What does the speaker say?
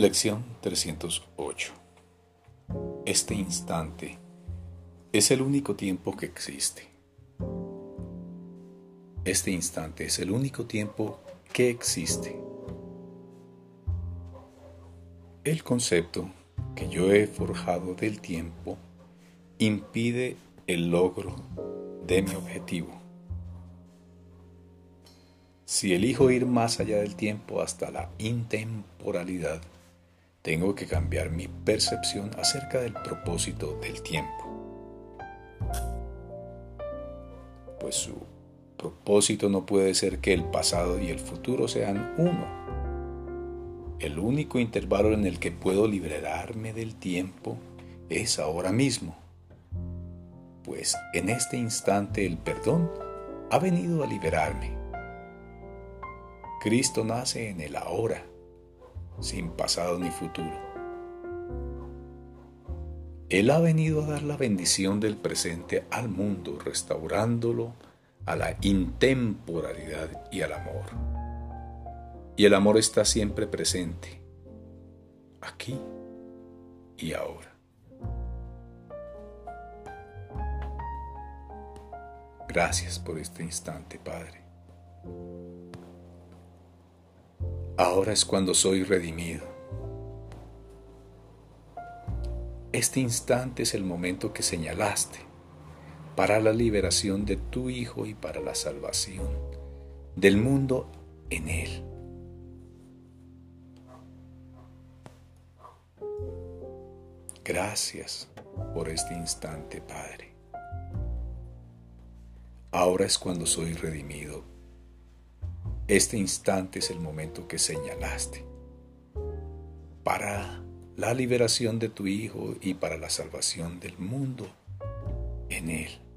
Lección 308. Este instante es el único tiempo que existe. Este instante es el único tiempo que existe. El concepto que yo he forjado del tiempo impide el logro de mi objetivo. Si elijo ir más allá del tiempo hasta la intemporalidad, tengo que cambiar mi percepción acerca del propósito del tiempo. Pues su propósito no puede ser que el pasado y el futuro sean uno. El único intervalo en el que puedo liberarme del tiempo es ahora mismo. Pues en este instante el perdón ha venido a liberarme. Cristo nace en el ahora sin pasado ni futuro. Él ha venido a dar la bendición del presente al mundo, restaurándolo a la intemporalidad y al amor. Y el amor está siempre presente, aquí y ahora. Gracias por este instante, Padre. Ahora es cuando soy redimido. Este instante es el momento que señalaste para la liberación de tu Hijo y para la salvación del mundo en Él. Gracias por este instante, Padre. Ahora es cuando soy redimido este instante es el momento que señalaste para la liberación de tu Hijo y para la salvación del mundo en Él.